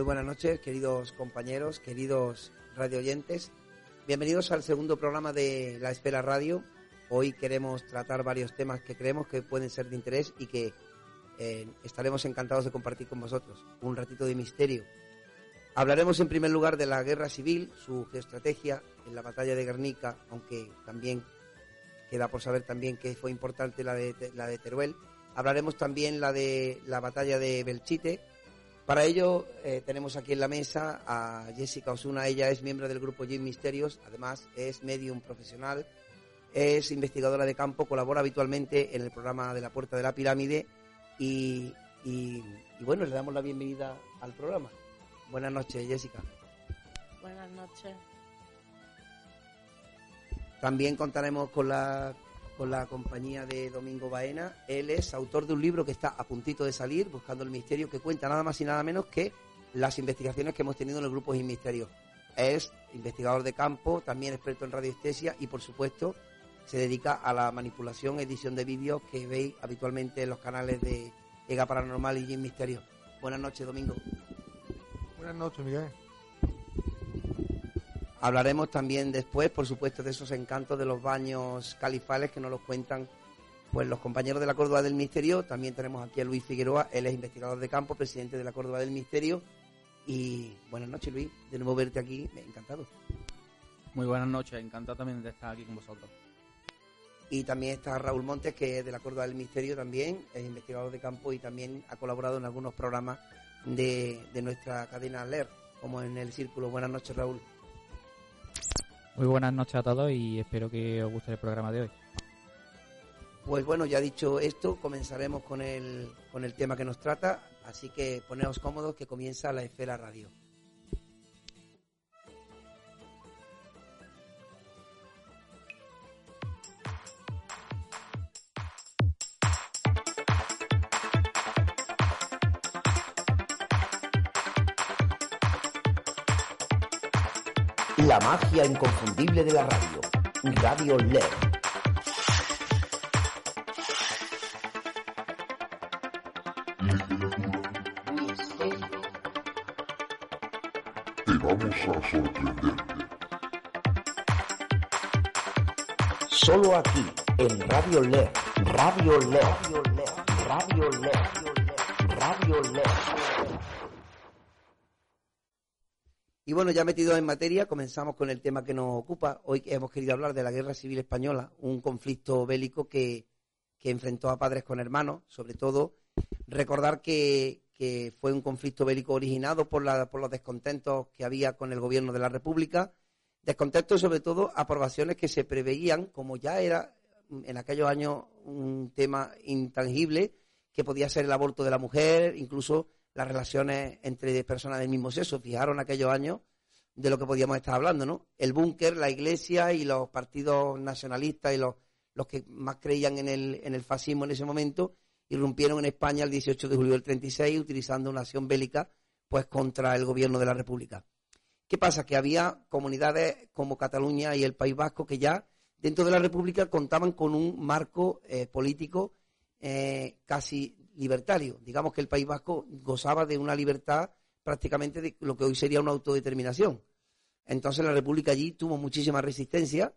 Muy buenas noches, queridos compañeros, queridos radioyentes. Bienvenidos al segundo programa de La Espera Radio. Hoy queremos tratar varios temas que creemos que pueden ser de interés y que eh, estaremos encantados de compartir con vosotros. Un ratito de misterio. Hablaremos en primer lugar de la guerra civil, su geoestrategia en la batalla de Guernica, aunque también queda por saber también que fue importante la de, la de Teruel. Hablaremos también la de la batalla de Belchite, para ello eh, tenemos aquí en la mesa a Jessica Osuna, ella es miembro del grupo Jim Misterios, además es medium profesional, es investigadora de campo, colabora habitualmente en el programa de la Puerta de la Pirámide y, y, y bueno, le damos la bienvenida al programa. Buenas noches, Jessica. Buenas noches. También contaremos con la con la compañía de Domingo Baena. Él es autor de un libro que está a puntito de salir, Buscando el Misterio, que cuenta nada más y nada menos que las investigaciones que hemos tenido en el grupo Sin Misterio. Es investigador de campo, también experto en radiestesia y, por supuesto, se dedica a la manipulación, edición de vídeos que veis habitualmente en los canales de EGA Paranormal y Jim Misterio. Buenas noches, Domingo. Buenas noches, Miguel. Hablaremos también después, por supuesto, de esos encantos de los baños califales que nos los cuentan pues los compañeros de la Córdoba del Misterio. También tenemos aquí a Luis Figueroa, él es investigador de campo, presidente de la Córdoba del Misterio. Y buenas noches, Luis. De nuevo verte aquí, me encantado. Muy buenas noches, encantado también de estar aquí con vosotros. Y también está Raúl Montes, que es de la Córdoba del Misterio también, es investigador de campo y también ha colaborado en algunos programas de, de nuestra cadena LER, como en el Círculo. Buenas noches, Raúl. Muy buenas noches a todos y espero que os guste el programa de hoy. Pues bueno, ya dicho esto, comenzaremos con el, con el tema que nos trata, así que poneos cómodos que comienza la Esfera Radio. Inconfundible de la radio. Radio LED. Te vamos a sorprender. Solo aquí, en Radio LED. Radio LED. Radio LED. Radio LED. Radio LED. Y bueno, ya metidos en materia, comenzamos con el tema que nos ocupa. Hoy hemos querido hablar de la Guerra Civil Española, un conflicto bélico que, que enfrentó a padres con hermanos, sobre todo recordar que, que fue un conflicto bélico originado por, la, por los descontentos que había con el gobierno de la República, descontentos sobre todo aprobaciones que se preveían, como ya era en aquellos años un tema intangible, que podía ser el aborto de la mujer, incluso las relaciones entre personas del mismo sexo. Fijaron aquellos años de lo que podíamos estar hablando, ¿no? El búnker, la iglesia y los partidos nacionalistas y los, los que más creían en el, en el fascismo en ese momento irrumpieron en España el 18 de julio del 36 utilizando una acción bélica pues contra el gobierno de la República. ¿Qué pasa? Que había comunidades como Cataluña y el País Vasco que ya dentro de la República contaban con un marco eh, político eh, casi libertario. Digamos que el País Vasco gozaba de una libertad prácticamente de lo que hoy sería una autodeterminación. Entonces la República allí tuvo muchísima resistencia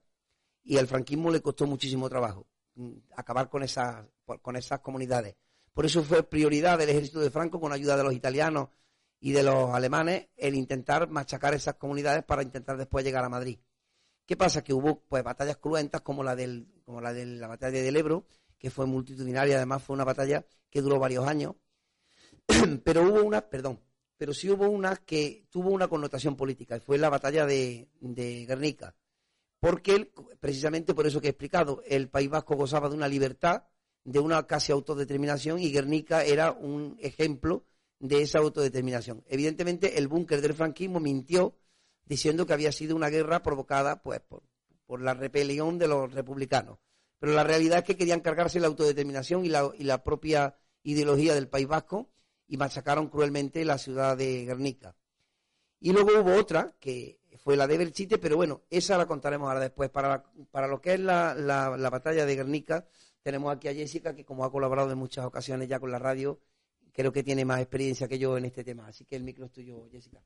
y al franquismo le costó muchísimo trabajo mm, acabar con esas, con esas comunidades. Por eso fue prioridad del ejército de Franco, con ayuda de los italianos y de los alemanes, el intentar machacar esas comunidades para intentar después llegar a Madrid. ¿Qué pasa? Que hubo pues batallas cruentas como la, del, como la de la batalla del Ebro, que fue multitudinaria, además fue una batalla que duró varios años, pero hubo una, perdón, pero sí hubo una que tuvo una connotación política, y fue la batalla de, de Guernica. Porque, precisamente por eso que he explicado, el País Vasco gozaba de una libertad, de una casi autodeterminación, y Guernica era un ejemplo de esa autodeterminación. Evidentemente, el búnker del franquismo mintió diciendo que había sido una guerra provocada pues, por, por la rebelión de los republicanos. Pero la realidad es que querían cargarse la autodeterminación y la, propia ideología del País Vasco y machacaron cruelmente la ciudad de Guernica. Y luego hubo otra, que fue la de Belchite, pero bueno, esa la contaremos ahora después. Para, para lo que es la, la, la batalla de Guernica, tenemos aquí a Jessica, que como ha colaborado en muchas ocasiones ya con la radio, creo que tiene más experiencia que yo en este tema. Así que el micro es tuyo, Jessica.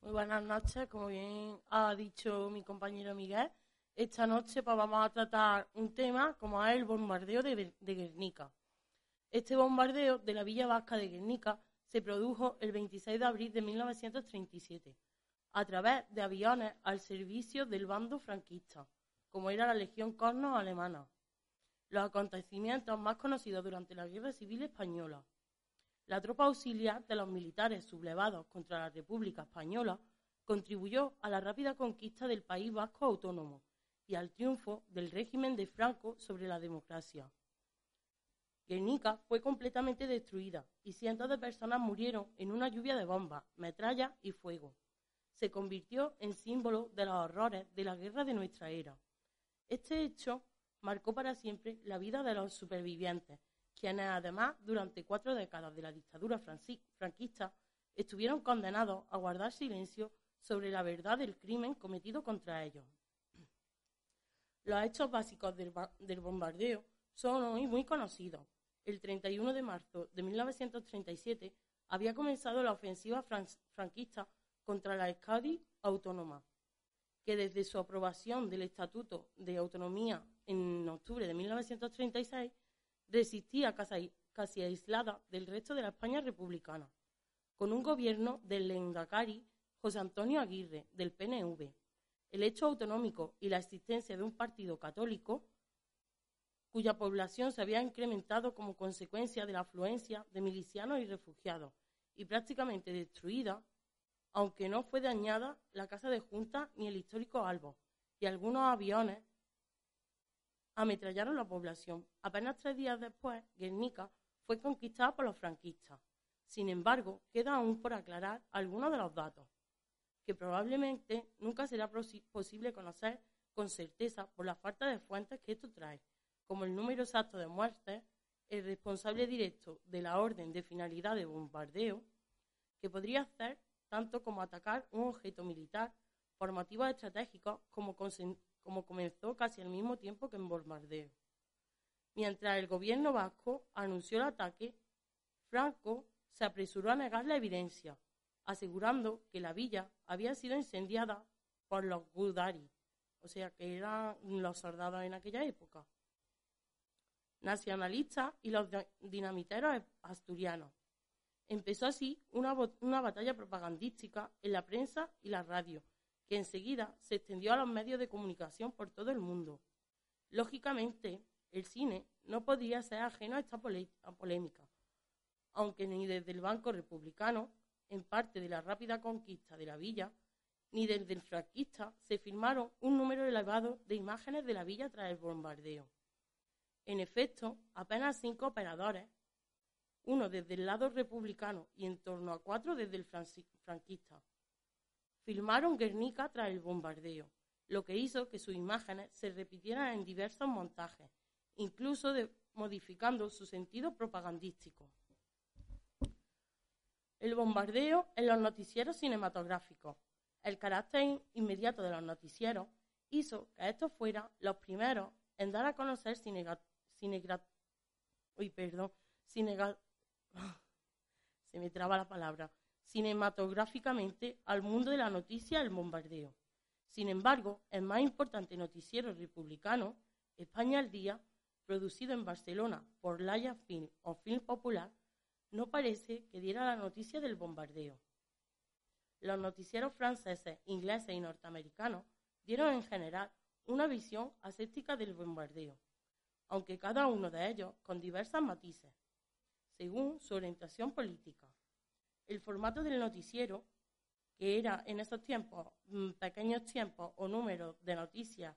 Muy buenas noches, como bien ha dicho mi compañero Miguel. Esta noche pues, vamos a tratar un tema como es el bombardeo de, Guernica. Este bombardeo de la Villa Vasca de Guernica se produjo el 26 de abril de 1937 a través de aviones al servicio del bando franquista, como era la Legión Cornos alemana. Los acontecimientos más conocidos durante la Guerra Civil Española. La tropa auxiliar de los militares sublevados contra la República Española contribuyó a la rápida conquista del País Vasco autónomo y al triunfo del régimen de Franco sobre la democracia. Guernica fue completamente destruida y cientos de personas murieron en una lluvia de bombas, metrallas y fuego. Se convirtió en símbolo de los horrores de la guerra de nuestra era. Este hecho marcó para siempre la vida de los supervivientes, quienes además durante cuatro décadas de la dictadura franquista estuvieron condenados a guardar silencio sobre la verdad del crimen cometido contra ellos. Los hechos básicos del, del bombardeo son hoy muy conocidos. El 31 de marzo de 1937 había comenzado la ofensiva franquista contra la Euskadi autónoma, que desde su aprobación del Estatuto de Autonomía en octubre de 1936 resistía casi, aislada del resto de la España republicana, con un gobierno del Lendakari José Antonio Aguirre, del PNV. El hecho autonómico y la existencia de un partido católico cuya población se había incrementado como consecuencia de la afluencia de milicianos y refugiados, y prácticamente destruida, aunque no fue dañada la casa de Junta ni el histórico Albo, y algunos aviones ametrallaron la población. Apenas tres días después, Guernica fue conquistada por los franquistas. Sin embargo, queda aún por aclarar algunos de los datos, que probablemente nunca será posible conocer con certeza por la falta de fuentes que esto trae como el número exacto de muertes, el responsable directo de la orden de finalidad de bombardeo, que podría hacer tanto como atacar un objeto militar por motivos estratégicos como, como comenzó casi al mismo tiempo que en bombardeo. Mientras el gobierno vasco anunció el ataque, Franco se apresuró a negar la evidencia, asegurando que la villa había sido incendiada por los Gudari, o sea que eran los soldados en aquella época nacionalistas y los dinamiteros asturianos. Empezó así una, una, batalla propagandística en la prensa y la radio, que enseguida se extendió a los medios de comunicación por todo el mundo. Lógicamente, el cine no podía ser ajeno a esta polémica, aunque ni desde el Banco Republicano, en parte de la rápida conquista de la villa, ni desde el franquista se firmaron un número elevado de imágenes de la villa tras el bombardeo. En efecto, apenas cinco operadores, uno desde el lado republicano y en torno a cuatro desde el franquista, filmaron Guernica tras el bombardeo, lo que hizo que sus imágenes se repitieran en diversos montajes, incluso modificando su sentido propagandístico. El bombardeo en los noticieros cinematográficos. El carácter inmediato de los noticieros hizo que estos fueran los primeros en dar a conocer Uy, perdón. Se me traba la palabra. Cinematográficamente al mundo de la noticia el bombardeo. Sin embargo, el más importante noticiero republicano, España al Día, producido en Barcelona por Laia Film o Film Popular, no parece que diera la noticia del bombardeo. Los noticieros franceses, ingleses y norteamericanos dieron en general una visión aséptica del bombardeo aunque cada uno de ellos con diversas matices. según su orientación política. El formato del noticiero, que era en esos tiempos mm, pequeños tiempos o números de noticias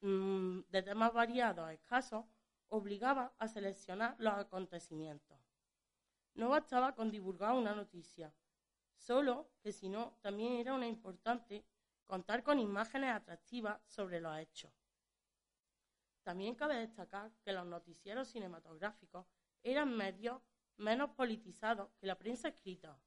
mm, de temas variados, escasos, obligaba a seleccionar los acontecimientos. No bastaba con divulgar una noticia, solo que si no, también era una importante contar con imágenes atractivas sobre los hechos. También cabe destacar que los noticieros cinematográficos eran medios menos politizados que la prensa escrita.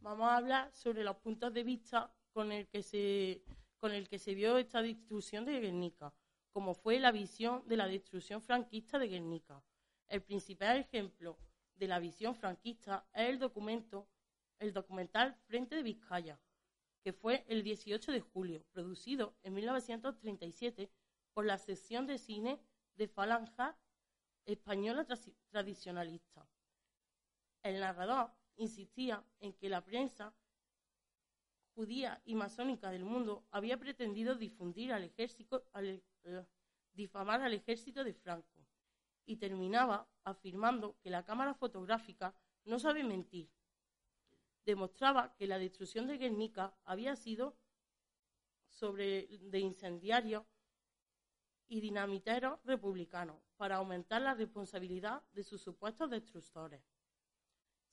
Vamos a hablar sobre los puntos de vista con el que se, con el que se vio esta destrucción de Guernica, como fue la visión de la destrucción franquista de Guernica. El principal ejemplo de la visión franquista es el documental Frente de Vizcaya, que fue el 18 de julio, producido en 1937 por la sección de cine de Falanja Española Tradicionalista. El narrador insistía en que la prensa judía y masónica del mundo había pretendido difundir al ejército, al, eh, difamar al ejército de Franco y terminaba afirmando que la cámara fotográfica no sabe mentir. Demostraba que la destrucción de Guernica había sido sobre de incendiarios y dinamiteros republicanos para aumentar la responsabilidad de sus supuestos destructores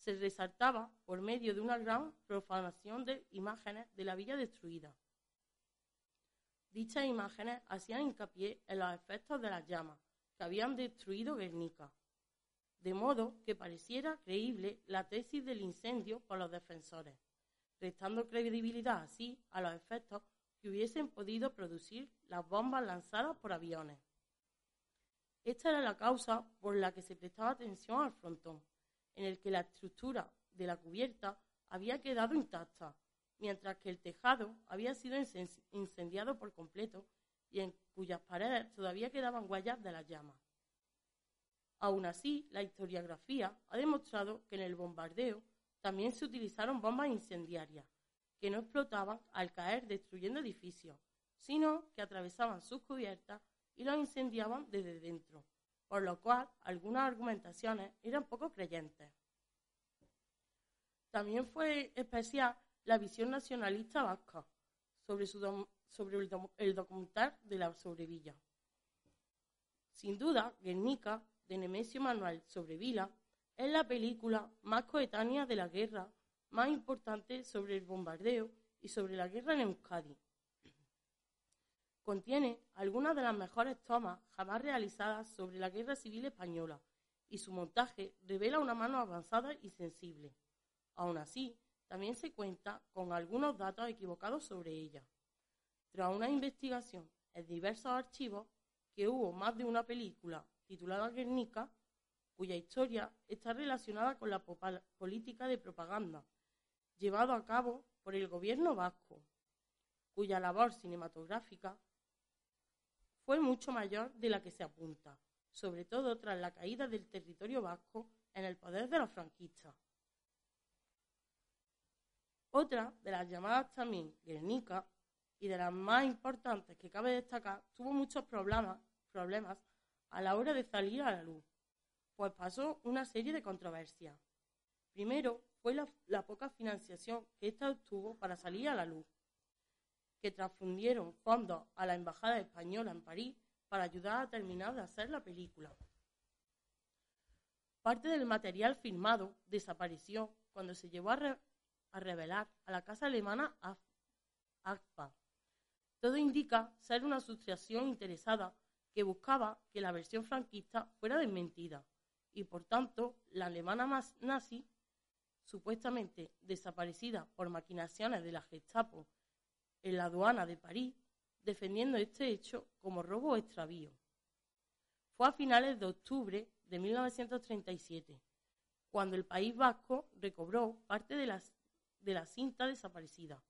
se resaltaba por medio de una gran profanación de imágenes de la villa destruida. Dichas imágenes hacían hincapié en los efectos de las llamas que habían destruido Guernica, de modo que pareciera creíble la tesis del incendio por los defensores, restando credibilidad así a los efectos que hubiesen podido producir las bombas lanzadas por aviones. Esta era la causa por la que se prestaba atención al frontón, en el que la estructura de la cubierta había quedado intacta, mientras que el tejado había sido incendiado por completo y en cuyas paredes todavía quedaban huellas de las llamas. Aún así, la historiografía ha demostrado que en el bombardeo también se utilizaron bombas incendiarias, que no explotaban al caer destruyendo edificios, sino que atravesaban sus cubiertas y los incendiaban desde dentro, por lo cual algunas argumentaciones eran poco creyentes. También fue especial la visión nacionalista vasca sobre, el, documental de la sobrevilla. Sin duda, Guernica, de Nemesio Manuel Sobrevila, es la película más coetánea de la guerra, más importante sobre el bombardeo y sobre la guerra en Euskadi. Contiene algunas de las mejores tomas jamás realizadas sobre la Guerra Civil Española y su montaje revela una mano avanzada y sensible. Aún así, también se cuenta con algunos datos equivocados sobre ella. Tras una investigación en diversos archivos, que hubo más de una película titulada Guernica, cuya historia está relacionada con la política de propaganda llevada a cabo por el gobierno vasco, cuya labor cinematográfica fue mucho mayor de la que se apunta, sobre todo tras la caída del territorio vasco en el poder de los franquistas. Otra de las llamadas también Guernica y de las más importantes que cabe destacar, tuvo muchos problemas, problemas a la hora de salir a la luz, pues pasó una serie de controversias. Primero fue la, la poca financiación que ésta obtuvo para salir a la luz que transfundieron fondos a la Embajada Española en París para ayudar a terminar de hacer la película. Parte del material filmado desapareció cuando se llevó a, revelar a la casa alemana AFPA. Todo indica ser una asociación interesada que buscaba que la versión franquista fuera desmentida y por tanto la alemana más nazi, supuestamente desaparecida por maquinaciones de la Gestapo en la aduana de París, defendiendo este hecho como robo extravío. Fue a finales de octubre de 1937, cuando el País Vasco recobró parte de, de la cinta desaparecida.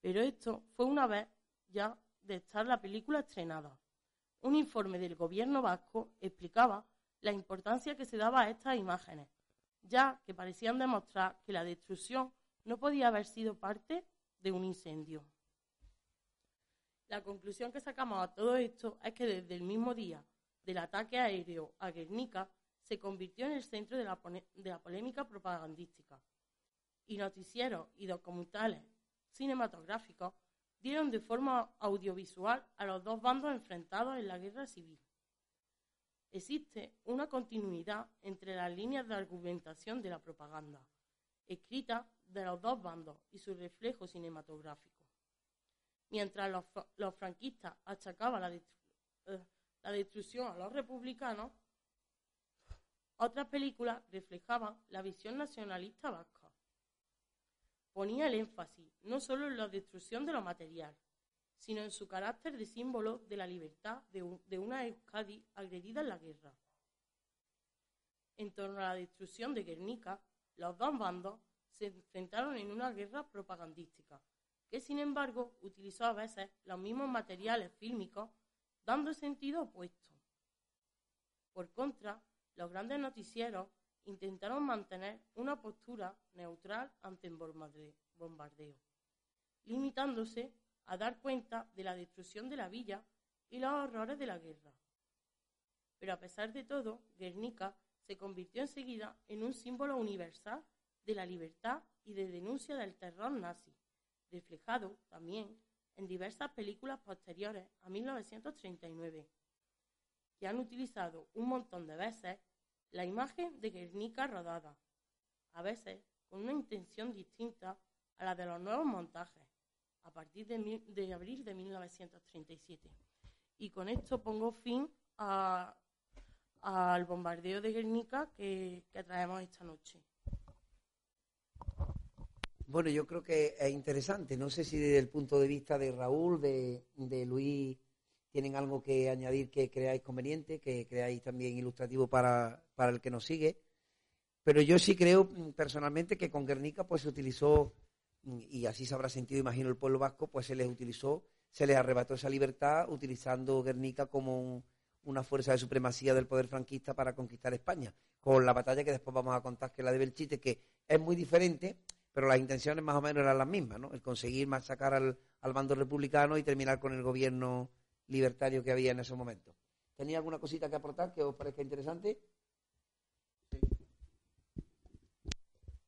Pero esto fue una vez ya de estar la película estrenada. Un informe del gobierno vasco explicaba la importancia que se daba a estas imágenes, ya que parecían demostrar que la destrucción no podía haber sido parte de un incendio. La conclusión que sacamos a todo esto es que desde el mismo día del ataque aéreo a Guernica se convirtió en el centro de la, polémica propagandística. Y noticieros y documentales cinematográficos dieron de forma audiovisual a los dos bandos enfrentados en la guerra civil. Existe una continuidad entre las líneas de argumentación de la propaganda, escrita de los dos bandos y su reflejo cinematográfico. Mientras los, franquistas achacaban la, eh, la destrucción a los republicanos, otras películas reflejaban la visión nacionalista vasca. Ponía el énfasis no solo en la destrucción de lo material, sino en su carácter de símbolo de la libertad de, una Euskadi agredida en la guerra. En torno a la destrucción de Guernica, los dos bandos se enfrentaron en una guerra propagandística, que sin embargo utilizó a veces los mismos materiales fílmicos, dando sentido opuesto. Por contra, los grandes noticieros intentaron mantener una postura neutral ante el bombardeo, limitándose a dar cuenta de la destrucción de la villa y los horrores de la guerra. Pero a pesar de todo, Guernica se convirtió enseguida en un símbolo universal de la libertad y de denuncia del terror nazi, reflejado también en diversas películas posteriores a 1939, que han utilizado un montón de veces la imagen de Guernica rodada, a veces con una intención distinta a la de los nuevos montajes, a partir de, abril de 1937. Y con esto pongo fin al bombardeo de Guernica que, traemos esta noche. Bueno, yo creo que es interesante. No sé si desde el punto de vista de Raúl, de, de Luis, tienen algo que añadir que creáis conveniente, que creáis también ilustrativo para, para el que nos sigue. Pero yo sí creo mm, personalmente que con Guernica pues se utilizó y así se habrá sentido, imagino, el pueblo vasco, pues se les utilizó, se les arrebató esa libertad utilizando Guernica como una fuerza de supremacía del poder franquista para conquistar España, con la batalla que después vamos a contar, que es la de Belchite, que es muy diferente, pero las intenciones más o menos eran las mismas, ¿no? El conseguir machacar al, al bando republicano y terminar con el gobierno libertario que había en ese momento. ¿Tenía alguna cosita que aportar que os parezca interesante?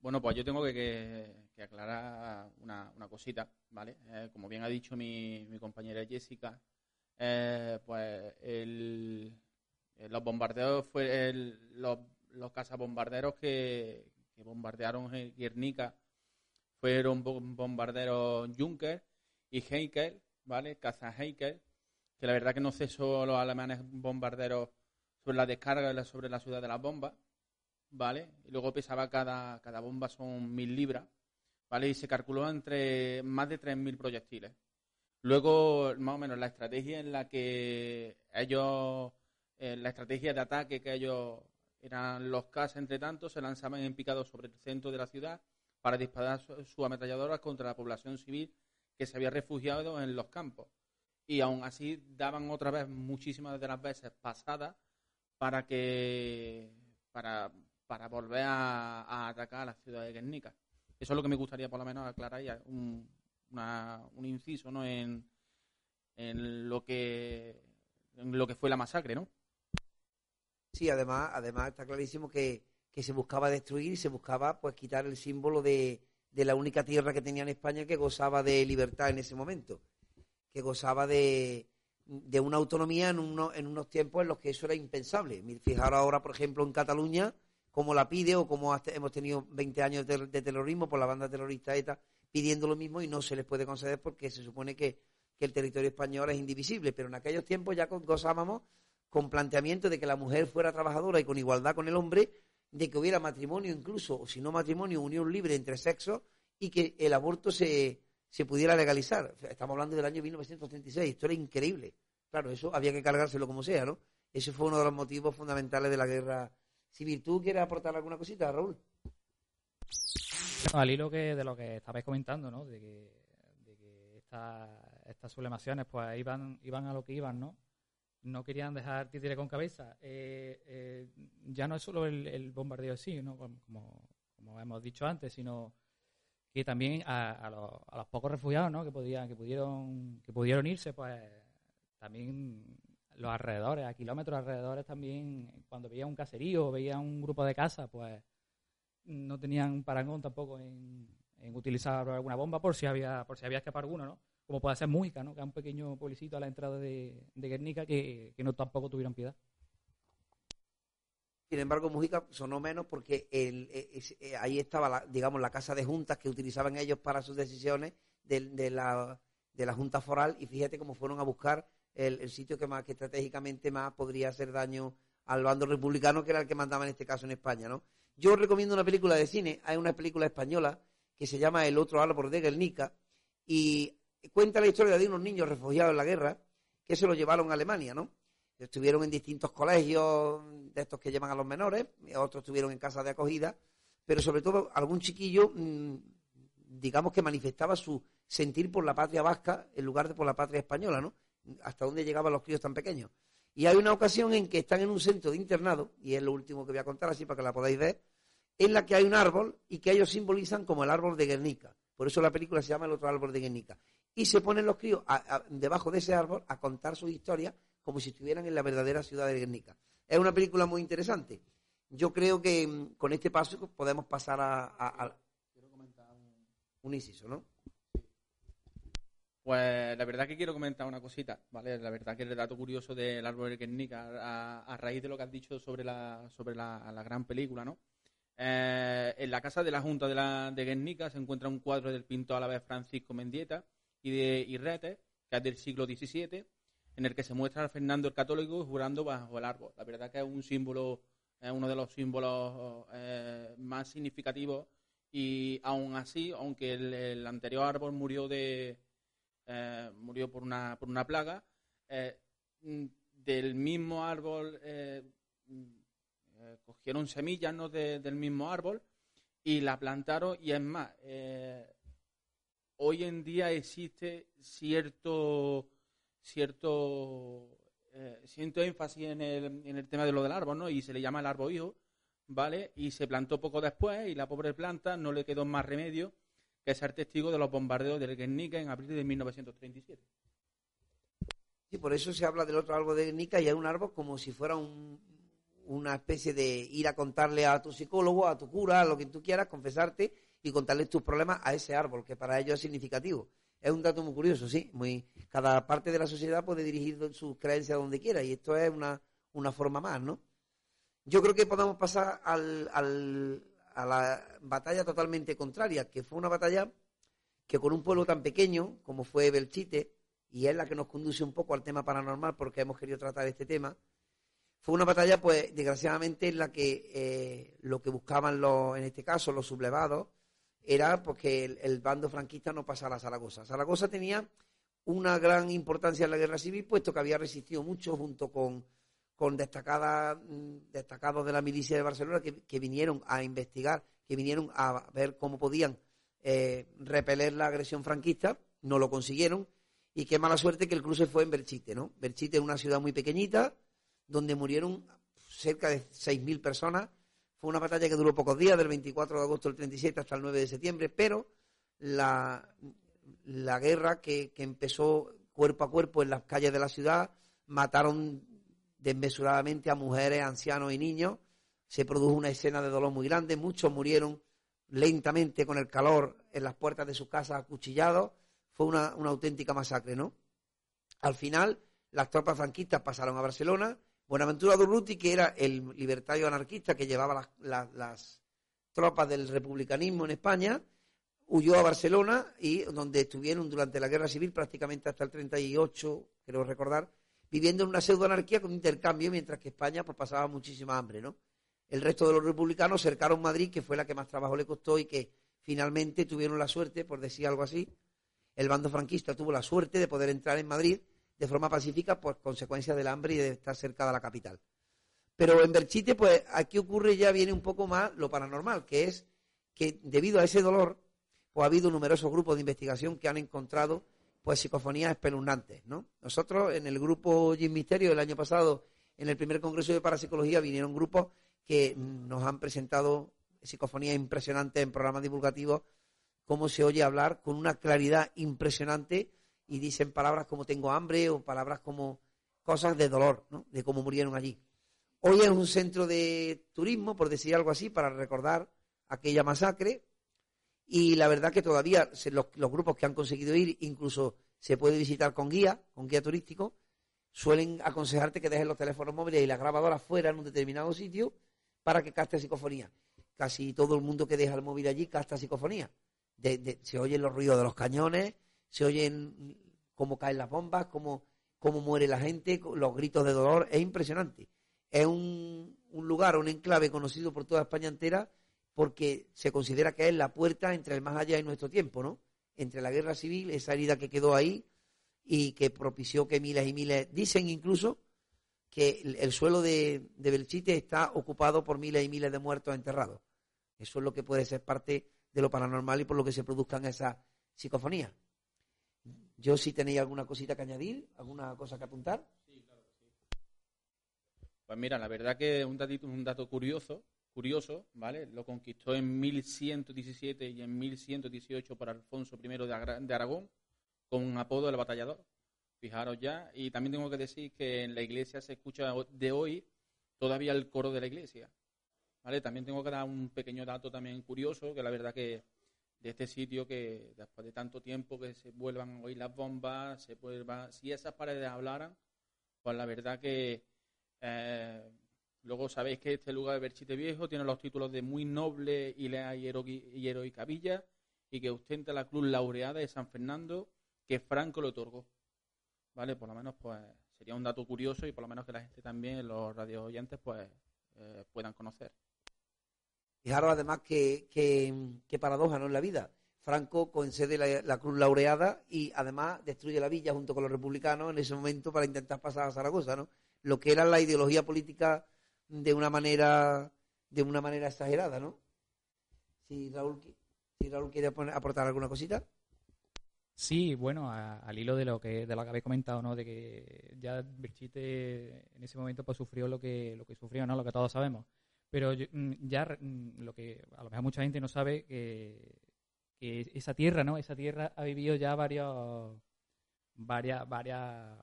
Bueno, pues yo tengo que, aclarar una, cosita, ¿vale? Eh, como bien ha dicho mi, compañera Jessica, eh, pues el, eh, los bombardeos fue los, los cazabombarderos que, que bombardearon Guernica fueron bombarderos Juncker y Heikel, ¿vale? Caza Heikel, que la verdad que no cesó los alemanes bombarderos sobre la descarga sobre la ciudad de las bombas ¿vale? Y luego pesaba cada, cada bomba son mil libras, ¿vale? Y se calculó entre más de 3.000 proyectiles. Luego, más o menos, la estrategia en la que ellos, eh, la estrategia de ataque que ellos eran los CAS, entre tanto, se lanzaban en picado sobre el centro de la ciudad para disparar sus ametralladoras contra la población civil que se había refugiado en los campos. Y aún así daban otra vez muchísimas de las veces pasadas para que para para volver a, atacar a la ciudad de Guernica. Eso es lo que me gustaría por lo menos aclarar ya, un, un inciso ¿no? en, en, lo que, en lo que fue la masacre, ¿no? Sí, además, además está clarísimo que, que se buscaba destruir y se buscaba pues quitar el símbolo de, de la única tierra que tenía en España que gozaba de libertad en ese momento, que gozaba de, de una autonomía en, uno, en unos tiempos en los que eso era impensable. Fijaros ahora, por ejemplo, en Cataluña, como la pide o como hemos tenido 20 años de, terrorismo por la banda terrorista ETA pidiendo lo mismo y no se les puede conceder porque se supone que, el territorio español es indivisible. Pero en aquellos tiempos ya gozábamos con planteamiento de que la mujer fuera trabajadora y con igualdad con el hombre, de que hubiera matrimonio incluso, o si no matrimonio, unión libre entre sexos y que el aborto se, se pudiera legalizar. Estamos hablando del año 1936, esto era increíble. Claro, eso había que cargárselo como sea, ¿no? Ese fue uno de los motivos fundamentales de la guerra si Virtud quiere aportar alguna cosita, Raúl. al hilo que, de lo que estabais comentando, ¿no? De que, estas sublemaciones pues iban, iban a lo que iban, ¿no? No querían dejar títere con cabeza. Eh, eh, ya no es solo el, bombardeo sí, ¿no? Como, como, hemos dicho antes, sino que también a, los, a, los, pocos refugiados, ¿no? Que podían, que pudieron, que pudieron irse, pues también los alrededores, a kilómetros alrededores también, cuando veía un caserío o veía un grupo de casas, pues no tenían parangón tampoco en, en utilizar alguna bomba por si había por si había escapado alguno, ¿no? Como puede ser Mújica, ¿no? Que es un pequeño pueblecito a la entrada de, de Guernica que, que no tampoco tuvieron piedad. Sin embargo, Mujica sonó menos porque el, eh, eh, ahí estaba, la, digamos, la casa de juntas que utilizaban ellos para sus decisiones de, la, de la Junta Foral y fíjate cómo fueron a buscar el, sitio que más que estratégicamente más podría hacer daño al bando republicano, que era el que mandaba en este caso en España, ¿no? Yo recomiendo una película de cine, hay una película española que se llama El otro árbol de Guernica y cuenta la historia de unos niños refugiados en la guerra que se los llevaron a Alemania, ¿no? Estuvieron en distintos colegios de estos que llevan a los menores, otros estuvieron en casas de acogida, pero sobre todo algún chiquillo, mm, digamos que manifestaba su sentir por la patria vasca en lugar de por la patria española, ¿no? Hasta dónde llegaban los críos tan pequeños. Y hay una ocasión en que están en un centro de internado, y es lo último que voy a contar así para que la podáis ver, en la que hay un árbol y que ellos simbolizan como el árbol de Guernica. Por eso la película se llama El otro árbol de Guernica. Y se ponen los críos a- a- debajo de ese árbol a contar sus historias como si estuvieran en la verdadera ciudad de Guernica. Es una película muy interesante. Yo creo que mm, con este paso podemos pasar a, a- a- un inciso, ¿no? Pues la verdad que quiero comentar una cosita, ¿vale? La verdad que el dato curioso del árbol de Guernica, a, raíz de lo que has dicho sobre la, sobre la, la gran película, ¿no? Eh, en la casa de la Junta de, la, de Guernica se encuentra un cuadro del pintor a la vez Francisco Mendieta y de Irrete, que es del siglo XVII, en el que se muestra a Fernando el Católico jurando bajo el árbol. La verdad que es un símbolo, es uno de los símbolos eh, más significativos y aún así, aunque el, anterior árbol murió de eh, murió por una por una plaga eh, mm, del mismo árbol mm, cogieron semillas ¿no? de- del mismo árbol y la plantaron y es más hoy en día existe cierto cierto eh, cierto énfasis en el, en el tema de lo del árbol ¿no? y se le llama el árbol hijo ¿vale? Y se plantó poco después y la pobre planta no le quedó más remedio que ser testigo de los bombardeos del Guernica en abril de 1937. Sí, por eso se habla del otro árbol de Guernica y hay un árbol como si fuera un- una especie de ir a contarle a tu psicólogo, a tu cura, a lo que tú quieras, confesarte y contarle tus problemas a ese árbol, que para ellos es significativo. Es un dato muy curioso, sí. Muy, cada parte de la sociedad puede dirigir sus creencias donde quiera y esto es una, una forma más, ¿no? Yo creo que podemos pasar al, al- a la batalla totalmente contraria, que fue una batalla que con un pueblo tan pequeño como fue Belchite, y es la que nos conduce un poco al tema paranormal porque hemos querido tratar este tema, fue una batalla, pues, desgraciadamente, en la que eh, lo que buscaban los, en este caso, los sublevados, era porque el, bando franquista no pasara a Zaragoza. Zaragoza tenía una gran importancia en la guerra civil, puesto que había resistido mucho junto con, con destacadas, mm, destacados de la milicia de Barcelona que, que vinieron a investigar, que vinieron a ver cómo podían eh, repeler la agresión franquista, no lo consiguieron, y qué mala suerte que el cruce fue en Berchite, ¿no? Berchite es una ciudad muy pequeñita, donde murieron cerca de 6.000 personas. Fue una batalla que duró pocos días, del 24 de agosto del 37 hasta el 9 de septiembre, pero la, la guerra que, que empezó cuerpo a cuerpo en las calles de la ciudad, mataron desmesuradamente a mujeres, ancianos y niños, se produjo una escena de dolor muy grande, muchos murieron lentamente con el calor en las puertas de sus casas acuchillados, fue una, una auténtica masacre, ¿no? Al final, las tropas franquistas pasaron a Barcelona, Buenaventura Durruti, que era el libertario anarquista que llevaba las, tropas del republicanismo en España, huyó a Barcelona y donde estuvieron durante la guerra civil prácticamente hasta el 38, creo recordar, viviendo en una pseudoanarquía con intercambio, mientras que España pues pasaba muchísima hambre, ¿no? El resto de los republicanos cercaron Madrid, que fue la que más trabajo le costó y que finalmente tuvieron la suerte, por decir algo así, el bando franquista tuvo la suerte de poder entrar en Madrid de forma pacífica por consecuencia del hambre y de estar cerca de la capital. Pero en Berchite, pues aquí ocurre ya viene un poco más lo paranormal, que es que debido a ese dolor, pues ha habido numerosos grupos de investigación que han encontrado pues psicofonías espeluznantes, ¿no? Nosotros en el grupo Jim Misterio el año pasado, en el primer congreso de parapsicología, vinieron grupos que nos han presentado psicofonías impresionantes en programas divulgativos, cómo se oye hablar con una claridad impresionante y dicen palabras como tengo hambre o palabras como, cosas de dolor, ¿no? De cómo murieron allí. Hoy es un centro de turismo, por decir algo así, para recordar aquella masacre. Y la verdad que todavía los, los grupos que han conseguido ir, incluso se puede visitar con guía, con guía turístico, suelen aconsejarte que dejes los teléfonos móviles y las grabadoras fuera en un determinado sitio para que capte psicofonía. Casi todo el mundo que deja el móvil allí capta psicofonía. De- se oyen los ruidos de los cañones, se oyen cómo caen las bombas, cómo, cómo muere la gente, los gritos de dolor. Es impresionante. Es un, un lugar, un enclave conocido por toda España entera porque se considera que es la puerta entre el más allá y nuestro tiempo, ¿no? Entre la guerra civil, esa herida que quedó ahí y que propició que miles y miles, dicen incluso que el, el suelo de, de Belchite está ocupado por miles y miles de muertos enterrados. Eso es lo que puede ser parte de lo paranormal y por lo que se produzcan esas psicofonías. Yo si tenéis alguna cosita que añadir, alguna cosa que apuntar. Pues mira, la verdad que un dato curioso, curioso, ¿vale? Lo conquistó en 1117 y en 1118 por Alfonso I de, Aragón, con un apodo del batallador. Fijaros ya. Y también tengo que decir que en la iglesia se escucha de hoy todavía el coro de la iglesia. ¿Vale? También tengo que dar un pequeño dato también curioso, que la verdad que de este sitio que después de tanto tiempo que se vuelvan a oír las bombas, se vuelva, si esas paredes hablaran, pues la verdad que eh, luego sabéis que este lugar de Berchite Viejo tiene los títulos de muy noble y heroica- y heroica villa y que ostenta la cruz laureada de San Fernando que Franco le otorgó. ¿Vale? Por lo menos pues sería un dato curioso y por lo menos que la gente también, los radio oyentes, pues eh, puedan conocer. Fijaros además que, que, que paradoja, ¿no? En la vida. Franco concede la, cruz laureada y además destruye la villa junto con los republicanos en ese momento para intentar pasar a Zaragoza, ¿no? Lo que era la ideología política de una manera de una manera exagerada, ¿no? Si Raúl, si Raúl quiere aportar alguna cosita. Sí, bueno, al hilo de lo que de lo que habéis comentado, ¿no? De que ya Birchite en ese momento pues sufrió lo que lo que sufrió, ¿no? Lo que todos sabemos. Pero mm, ya mm, lo que a lo mejor mucha gente no sabe que, que esa tierra, ¿no? Esa tierra ha vivido ya varios varias varias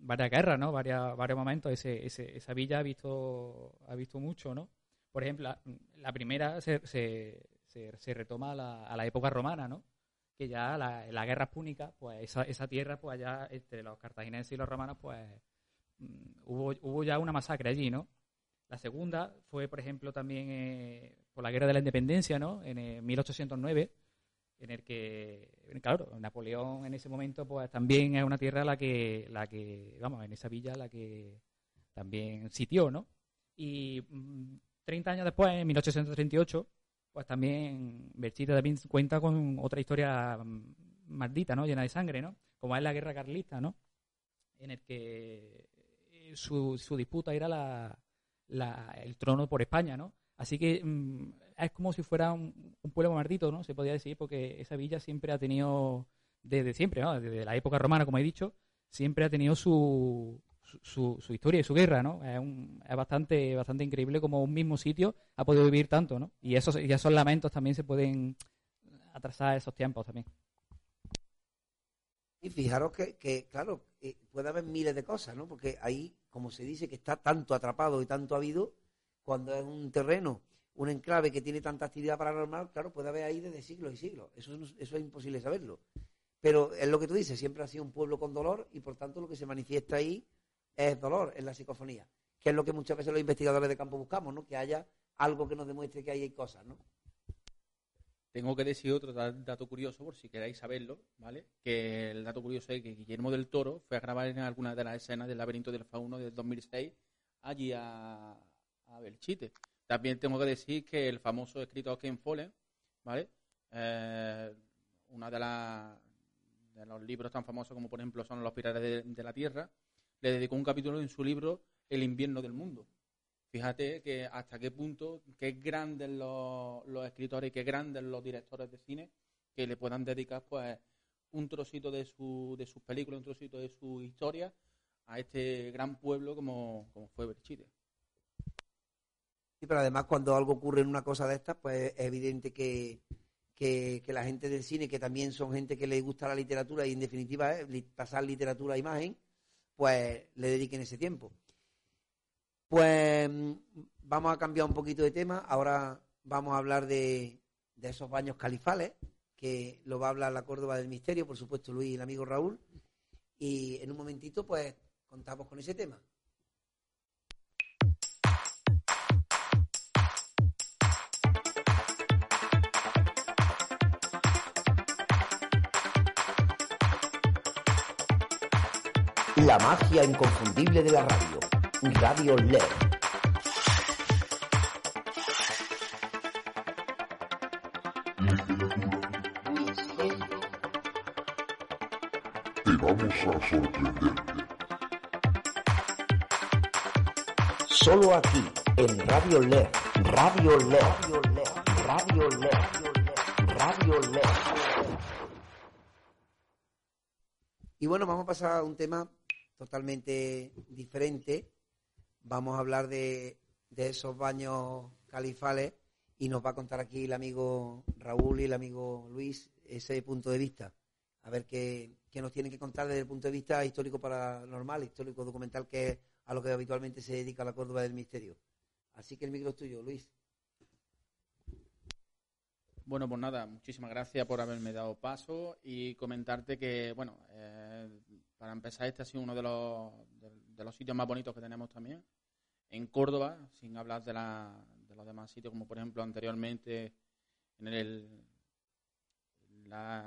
varias guerras, ¿no? Varias, varios momentos. Ese, ese, esa villa ha visto ha visto mucho, ¿no? Por ejemplo, la, la primera se, se, se, retoma a la, a la época romana, ¿no? que ya la, en las guerras púnicas, pues esa, esa tierra, pues allá entre los cartagineses y los romanos, pues mm, hubo, hubo ya una masacre allí, ¿no? La segunda fue, por ejemplo, también eh, por la guerra de la independencia, ¿no? En eh, 1809, en el que, claro, Napoleón en ese momento, pues también es una tierra la que, la que, vamos, en esa villa la que también sitió, ¿no? Y mm, 30 años después, en 1838, pues también Berchita también cuenta con otra historia mm, maldita, ¿no? Llena de sangre, ¿no? Como es la guerra carlista, ¿no? En el que eh, su, su disputa era la, la- el trono por España, ¿no? Así que mm, es como si fuera un, pueblo maldito, ¿no? Se podría decir, porque esa villa siempre ha tenido, desde siempre, ¿no? Desde la época romana, como he dicho, siempre ha tenido su, su- su historia y su guerra, ¿no? Es, un- es bastante, bastante increíble como un mismo sitio ha podido vivir tanto, ¿no? Y esos, y esos lamentos también se pueden atrasar esos tiempos también. Y fijaros que, que, claro, eh, puede haber miles de cosas, ¿no? Porque ahí, como se dice, que está tanto atrapado y tanto habido, cuando es un terreno, un enclave que tiene tanta actividad paranormal, claro, puede haber ahí desde siglos y siglos. Eso, eso es imposible saberlo. Pero es lo que tú dices, siempre ha sido un pueblo con dolor y por tanto lo que se manifiesta ahí es dolor en la psicofonía, que es lo que muchas veces los investigadores de campo buscamos, ¿no? Que haya algo que nos demuestre que ahí hay cosas, ¿no? Tengo que decir otro da- dato curioso, por si queréis saberlo, ¿vale? Que el dato curioso es que Guillermo del Toro fue a grabar en alguna de las escenas del laberinto del fauno del 2006 allí a, Belchite. También tengo que decir que el famoso escritor Ken Follett, ¿vale? Eh, una de, las de los libros tan famosos como por ejemplo son Los de, de la Tierra, le dedicó un capítulo en su libro El invierno del mundo. Fíjate que hasta qué punto, qué grandes los, escritores y qué grandes los directores de cine que le puedan dedicar pues un trocito de, su, de sus películas, un trocito de su historia a este gran pueblo como, como fue Berchite. Sí, pero además cuando algo ocurre en una cosa de estas, pues es evidente que, que, que la gente del cine, que también son gente que le gusta la literatura y en definitiva li- pasar literatura a imagen, pues le dediquen ese tiempo. Pues mm, vamos a cambiar un poquito de tema. Ahora vamos a hablar de, de esos baños califales, que lo va a hablar la Córdoba del Misterio, por supuesto Luis y el amigo Raúl. Y en un momentito, pues contamos con ese tema. La magia inconfundible de la radio. Radio LED. Te vamos a sorprender. Solo aquí, en Radio LED. Radio LED. Radio LED. Radio LED. Radio LED. Y bueno, vamos a pasar a un tema totalmente diferente. Vamos a hablar de, de esos baños califales y nos va a contar aquí el amigo Raúl y el amigo Luis ese punto de vista. A ver qué, qué nos tienen que contar desde el punto de vista histórico paranormal, histórico documental, que es a lo que habitualmente se dedica la Córdoba del Misterio. Así que el micro es tuyo, Luis. Bueno, pues nada, muchísimas gracias por haberme dado paso y comentarte que, bueno, eh, para empezar, este ha sido uno de los, de los sitios más bonitos que tenemos también en Córdoba, sin hablar de, la, de los demás sitios, como por ejemplo anteriormente en el,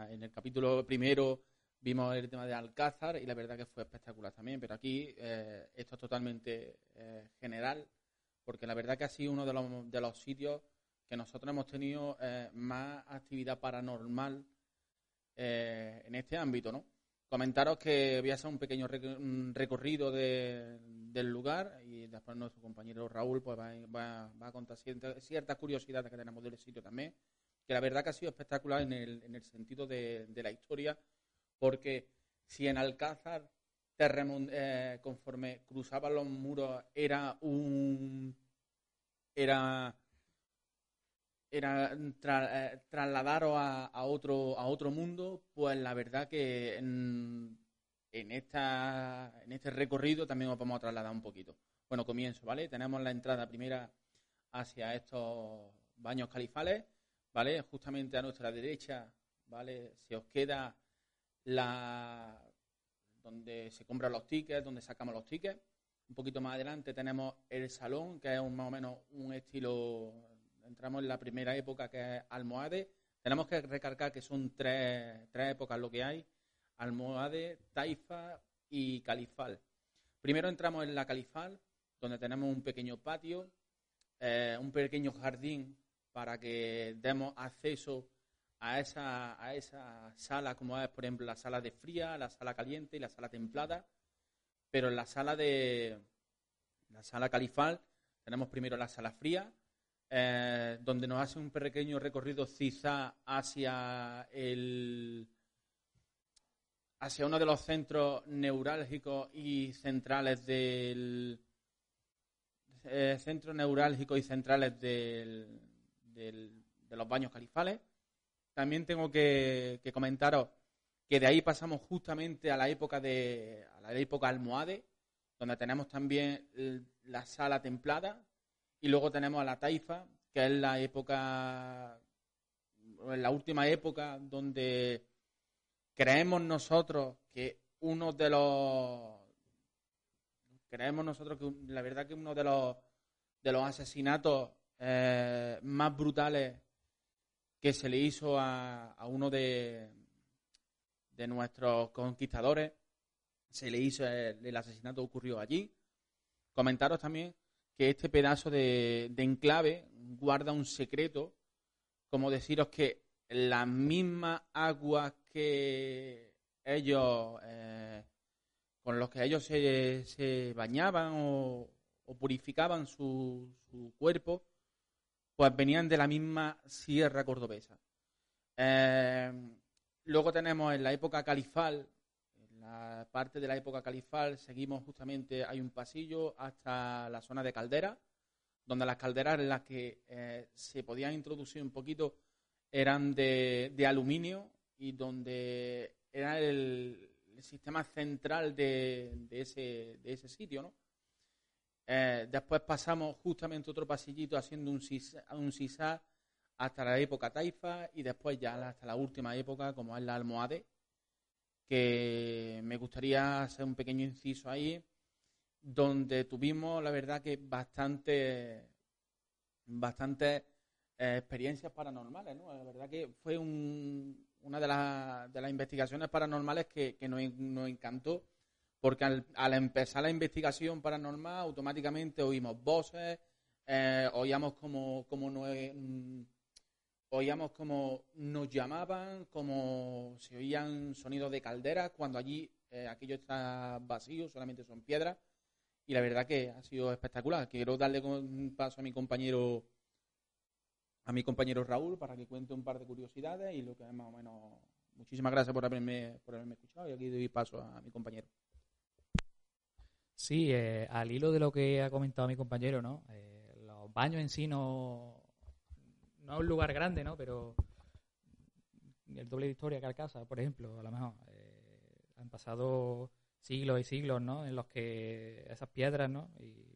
en el capítulo primero vimos el tema de Alcázar y la verdad que fue espectacular también, pero aquí eh, esto es totalmente eh, general, porque la verdad que ha sido uno de los, de los sitios que nosotros hemos tenido eh, más actividad paranormal en este ámbito, ¿no? Comentaros que voy a hacer un pequeño recorrido de- del lugar y después nuestro compañero Raúl pues va, va- va a contar cierta- ciertas curiosidades que tenemos del sitio también, que la verdad que ha sido espectacular en el, en el sentido de, la historia, porque si en Alcázar eh, conforme cruzaban los muros era un era era eh, trasladaros a, otro a otro mundo, pues la verdad que en, en esta en este recorrido también os vamos a trasladar un poquito. Bueno, comienzo, ¿vale? Tenemos la entrada primera hacia estos baños califales, ¿vale? Justamente a nuestra derecha, ¿vale? Se os queda la donde se compran los tickets, donde sacamos los tickets. Un poquito más adelante tenemos el salón, que es un, más o menos un estilo, entramos en la primera época que es almohade. Tenemos que recargar que son tres, tres épocas lo que hay, almohade, taifa y califal. Primero entramos en la califal, donde tenemos un pequeño patio, eh, un pequeño jardín para que demos acceso a esa, a esa sala, como es, por ejemplo, la sala de fría, la sala caliente y la sala templada. Pero en la sala de la sala califal tenemos primero la sala fría, eh, donde nos hace un pequeño recorrido quizá hacia el hacia uno de los centros neurálgicos y centrales del eh, neurálgicos y centrales del- de los baños califales. También tengo que, que comentaros que de ahí pasamos justamente a la época de a la época almohade, donde tenemos también la sala templada y luego tenemos a la taifa, que es la época la última época donde creemos nosotros que uno de los creemos nosotros que la verdad que uno de los de los asesinatos eh, más brutales que se le hizo a, a uno de, de nuestros conquistadores. Se le hizo el, el asesinato ocurrió allí. Comentaros también que este pedazo de, enclave guarda un secreto, como deciros que las mismas aguas que ellos, eh, con los que ellos se, bañaban o, purificaban su, su cuerpo, pues venían de la misma sierra cordobesa. Eh, luego tenemos en la época califal, en la parte de la época califal, seguimos justamente, hay un pasillo hasta la zona de caldera, donde las calderas en las que eh, se podían introducir un poquito eran de, de aluminio y donde era el- sistema central de, de ese, de ese sitio, ¿no? Eh, después pasamos justamente otro pasillito haciendo un sisa, un sisá hasta la época taifa y después ya hasta la última época como es la almohade, que me gustaría hacer un pequeño inciso ahí, donde tuvimos la verdad que bastante, bastantes eh, experiencias paranormales, ¿no? La verdad que fue un, una de, las de las investigaciones paranormales que, que nos, nos encantó porque al, al, empezar la investigación paranormal automáticamente oímos voces, eh, oíamos como, como no, mm, oíamos como nos llamaban, como se oían sonidos de calderas cuando allí eh, aquello está vacío, solamente son piedras. Y la verdad que ha sido espectacular. Quiero darle un paso a mi compañero a mi compañero Raúl para que cuente un par de curiosidades y lo que es más o menos. Muchísimas gracias por haberme, por haberme escuchado y aquí doy paso a mi compañero. Sí, eh, al hilo de lo que ha comentado mi compañero, ¿no? Eh, los baños en sí no, no es un lugar grande, ¿no? Pero el doble de historia que Alcázar, por ejemplo, a lo mejor eh, han pasado siglos y siglos, ¿no? En los que esas piedras, ¿no? Y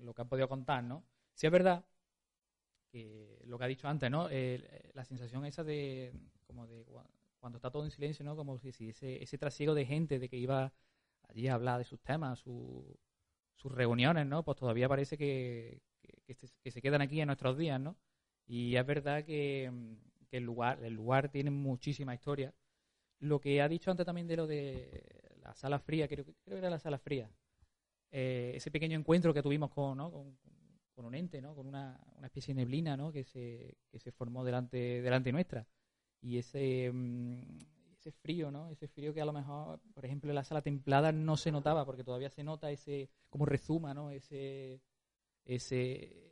lo que han podido contar, ¿no? Sí es verdad que lo que ha dicho antes, ¿no? Eh, la sensación esa de como de cuando está todo en silencio, ¿no? Como si, si ese, ese trasiego de gente de que iba allí habla de sus temas, su, sus reuniones, ¿no? Pues todavía parece que, que, se quedan aquí en nuestros días, ¿no? Y es verdad que, que, el lugar el lugar tiene muchísima historia. Lo que ha dicho antes también de lo de la sala fría, creo, creo que era la sala fría, eh, ese pequeño encuentro que tuvimos con, ¿no? con, con un ente, ¿no? Con una, una, especie de neblina, ¿no? Que se, que se formó delante, delante nuestra. Y ese, ese frío, ¿no? Ese frío que a lo mejor, por ejemplo, en la sala templada no se notaba, porque todavía se nota ese, como rezuma, ¿no? Ese, ese,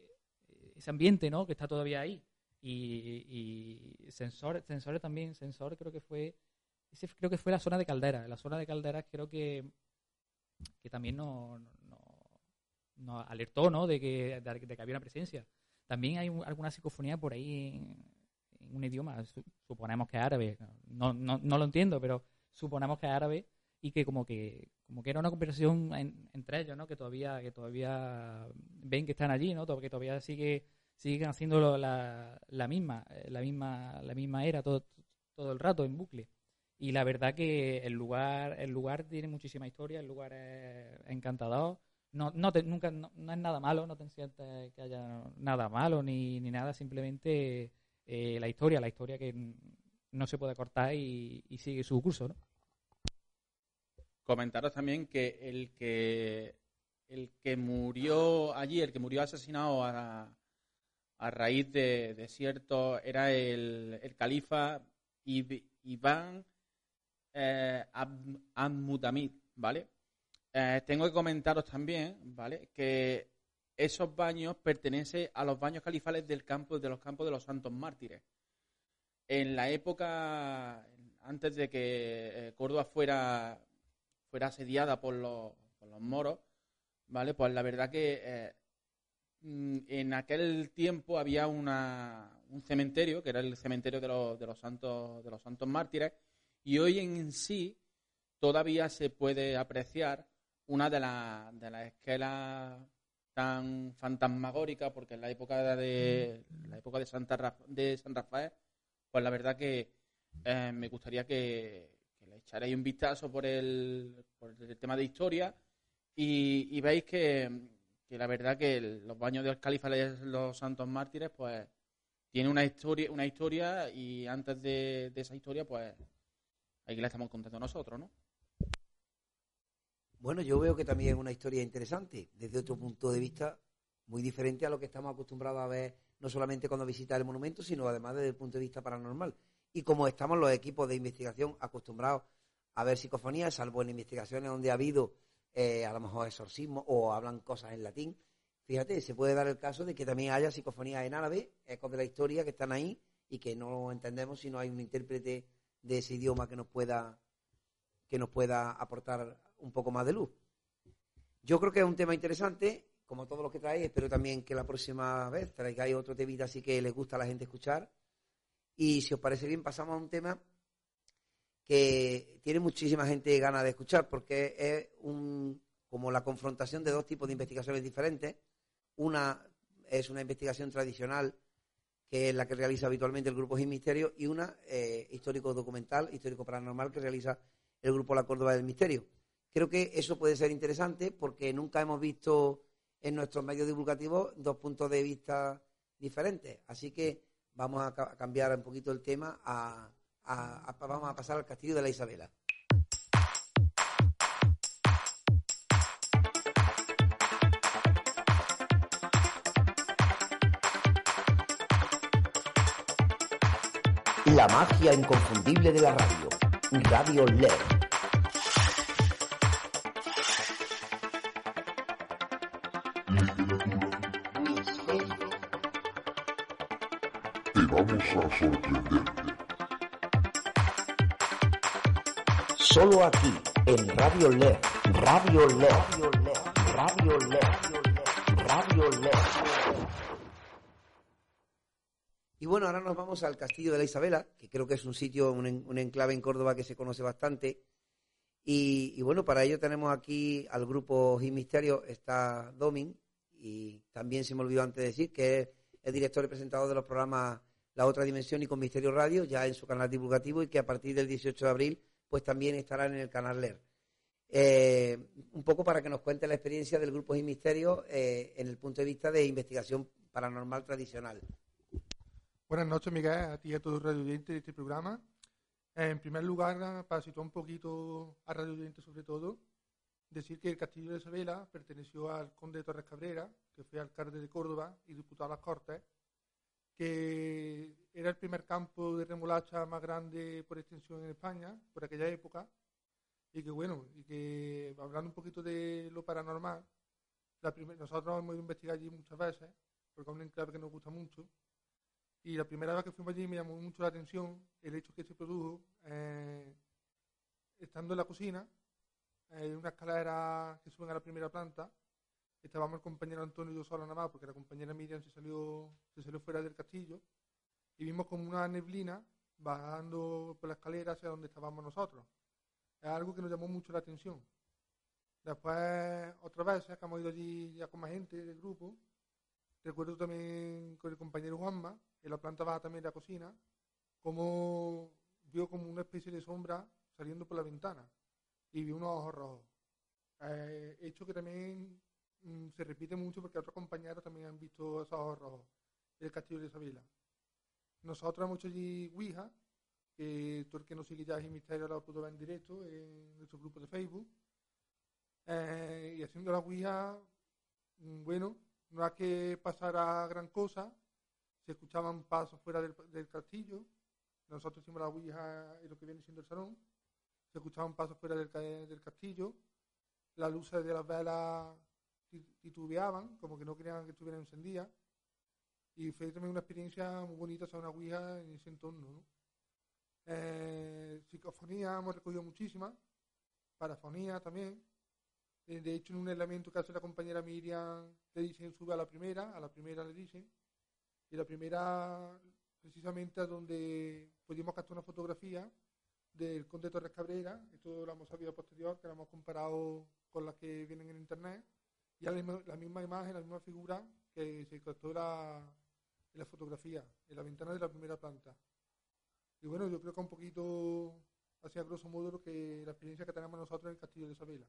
ese ambiente, ¿no? Que está todavía ahí. Y, sensores, sensores también, sensor creo que fue, creo que fue la zona de caldera. La zona de calderas creo que, que también nos no, no alertó, ¿no? De que, de que había una presencia. También hay alguna psicofonía por ahí en, un idioma, suponemos que es árabe, no, no, no lo entiendo, pero suponemos que es árabe y que como que como que era una conversación en, entre ellos, ¿no? Que todavía que todavía ven que están allí, ¿no? Que todavía sigue siguen haciendo la, la misma la misma la misma era todo todo el rato en bucle. Y la verdad que el lugar el lugar tiene muchísima historia, el lugar es encantador. No, no te, nunca no, no, es nada malo, no te sientes que haya nada malo ni, ni nada, simplemente eh, la historia, la historia que no se puede cortar y, y sigue su curso, ¿no? Comentaros también que el que el que murió allí, el que murió asesinado a, a raíz de, de cierto, era el, el califa Iván eh, Al-Mutamid, ¿vale? Eh, tengo que comentaros también, ¿vale? Que esos baños pertenecen a los baños califales del campo, de los campos de los santos mártires. En la época, antes de que eh, Córdoba fuera, fuera asediada por los, por los moros, ¿vale? Pues la verdad que eh, mm, en aquel tiempo había un cementerio, que era el cementerio de los, de los, santos, de los santos mártires, y hoy en sí todavía se puede apreciar una de, la, de las esquelas tan fantasmagórica, porque en la época de la época de Santa de San Rafael, pues la verdad que eh, me gustaría que, echarais un vistazo por el, por el tema de historia y, veis que, la verdad que los baños de los califales los santos mártires, pues tiene una historia, una historia y antes de, de esa historia, pues aquí la estamos contando nosotros, ¿no? Bueno, yo veo que también es una historia interesante, desde otro punto de vista muy diferente a lo que estamos acostumbrados a ver, no solamente cuando visita el monumento, sino además desde el punto de vista paranormal. Y como estamos los equipos de investigación acostumbrados a ver psicofonías, salvo en investigaciones donde ha habido eh, a lo mejor exorcismo o hablan cosas en latín, fíjate, se puede dar el caso de que también haya psicofonías en árabe, ecos de la historia que están ahí y que no entendemos si no hay un intérprete de ese idioma que nos pueda que nos pueda aportar un poco más de luz. Yo creo que es un tema interesante, como todos los que traéis, espero también que la próxima vez traigáis otro temita así que les gusta a la gente escuchar. Y si os parece bien, pasamos a un tema que tiene muchísima gente ganas de escuchar porque es un, como la confrontación de dos tipos de investigaciones diferentes. Una es una investigación tradicional, que es la que realiza habitualmente el Grupo Sin Misterio, y una eh, histórico-documental, histórico-paranormal, que realiza el Grupo La Córdoba del Misterio. Creo que eso puede ser interesante porque nunca hemos visto en nuestros medios divulgativos dos puntos de vista diferentes. Así que vamos a, ca- a cambiar un poquito el tema, a- vamos a pasar al Castillo de la Isabela. La magia inconfundible de la radio. Radio LED. Solo aquí, en Radio LED. Radio LED. Radio LED. Radio LED. Y bueno, ahora nos vamos al Castillo de la Isabela, que creo que es un sitio, un, en- un enclave en Córdoba que se conoce bastante. Y, y bueno, para ello tenemos aquí al grupo Gil Misterio, está Domin, y también se me olvidó antes de decir que es el director y presentador de los programas La Otra Dimensión y con Misterio Radio, ya en su canal divulgativo, y que a partir del 18 de abril, pues también estará en el canal LER. Eh, un poco para que nos cuente la experiencia del grupo Gil Misterio eh, en el punto de vista de investigación paranormal tradicional. Buenas noches, Miguel, a ti y a todos los radio oyentes de este programa. En primer lugar, para situar un poquito a radio oyentes sobre todo, decir que el Castillo de Isabela perteneció al conde de Torres Cabrera, que fue alcalde de Córdoba y diputado a las Cortes, que era el primer campo de remolacha más grande por extensión en España, por aquella época, y que bueno, y que hablando un poquito de lo paranormal, nosotros hemos ido a investigar allí muchas veces, porque es un enclave que nos gusta mucho, y la primera vez que fuimos allí me llamó mucho la atención el hecho que se produjo eh, estando en la cocina, en una escalera que suben a la primera planta. Estábamos el compañero Antonio y yo solo nada más, porque la compañera Miriam se salió, se salió fuera del castillo. Y vimos como una neblina bajando por la escalera hacia donde estábamos nosotros. Es algo que nos llamó mucho la atención. Después, otra vez, que hemos ido allí ya con más gente del grupo, Recuerdo también con el compañero Juanma, en la planta baja también de la cocina, como vio como una especie de sombra saliendo por la ventana y vio unos ojos rojos. Eh, hecho que también mm, se repite mucho porque otros compañeros también han visto esos ojos rojos el castillo de Isabela. Nosotros hemos hecho allí Ouija, que todo el que nos sigue ya en Misterio lo pudo ver en directo en nuestro grupo de Facebook. Eh, y haciendo la Ouija, mm, bueno, no hay que pasar a gran cosa, se escuchaban pasos fuera del, del castillo, nosotros hicimos la ouija en lo que viene siendo el salón, se escuchaban pasos fuera del, del castillo, las luces de las velas titubeaban, como que no querían que estuvieran encendidas, y fue también una experiencia muy bonita hacer una ouija en ese entorno. ¿no? Eh, psicofonía hemos recogido muchísimas, parafonía también, eh, De hecho, en un elemento que hace la compañera Miriam, le dicen sube a la primera, a la primera le dicen, y la primera, precisamente, a donde pudimos captar una fotografía del Conde Torres Cabrera, esto lo hemos sabido posterior, que la hemos comparado con las que vienen en internet, y la misma, la misma imagen, la misma figura que se captó en la, fotografía, en la ventana de la primera planta. Y bueno, yo creo que un poquito, así a grosso modo, lo que la experiencia que tenemos nosotros en el Castillo de Isabela.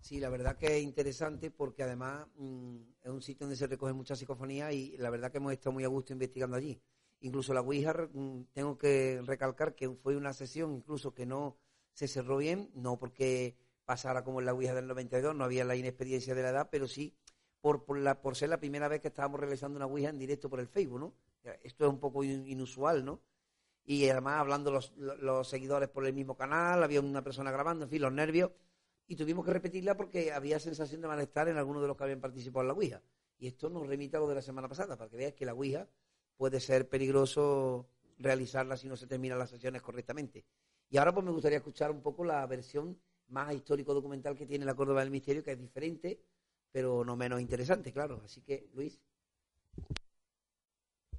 Sí, la verdad que es interesante porque además mm, es un sitio donde se recoge mucha psicofonía y la verdad que hemos estado muy a gusto investigando allí. Incluso la Ouija, mm, tengo que recalcar que fue una sesión incluso que no se cerró bien, no porque pasara como en la Ouija del 92, no había la inexperiencia de la edad, pero sí por, por, la, por ser la primera vez que estábamos realizando una Ouija en directo por el Facebook, ¿no? Esto es un poco in- inusual, ¿no? Y además hablando los, los- seguidores por el mismo canal, había una persona grabando, en fin, los nervios y tuvimos que repetirla porque había sensación de malestar en algunos de los que habían participado en la Ouija. Y esto nos remite a lo de la semana pasada, para que veáis que la Ouija puede ser peligroso realizarla si no se terminan las sesiones correctamente. Y ahora pues me gustaría escuchar un poco la versión más histórico-documental que tiene la Córdoba del Misterio, que es diferente, pero no menos interesante, claro. Así que, Luis.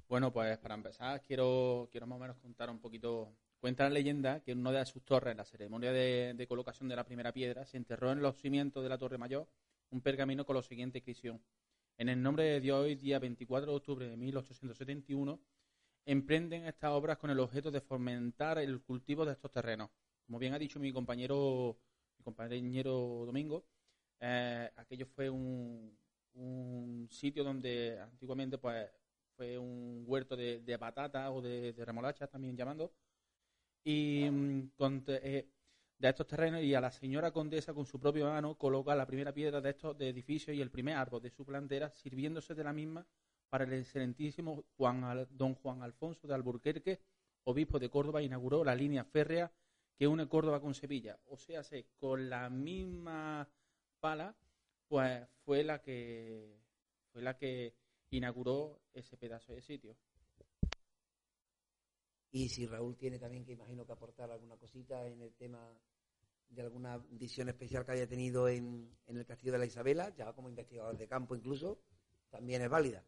Bueno, pues para empezar quiero, quiero más o menos contar un poquito. Cuenta la leyenda que en una de sus torres, en la ceremonia de, de colocación de la primera piedra, se enterró en los cimientos de la Torre Mayor un pergamino con la siguiente inscripción. En el nombre de Dios, hoy día 24 de octubre de 1871, emprenden estas obras con el objeto de fomentar el cultivo de estos terrenos. Como bien ha dicho mi compañero, compañero Domingo, eh, aquello fue un, un sitio donde antiguamente pues fue un huerto de, de patatas o de, de remolachas también llamando. Y mm, eh, de estos terrenos y a la señora condesa con su propia mano coloca la primera piedra de estos edificios y el primer árbol de su plantera sirviéndose de la misma para el excelentísimo Juan don Juan Alfonso de Alburquerque obispo de Córdoba inauguró la línea férrea que une Córdoba con Sevilla o sea se con la misma pala pues fue la que fue la que inauguró ese pedazo de sitio Y si Raúl tiene también que imagino que aportar alguna cosita en el tema de alguna visión especial que haya tenido en, en el Castillo de la Isabela, ya como investigador de campo incluso, también es válida.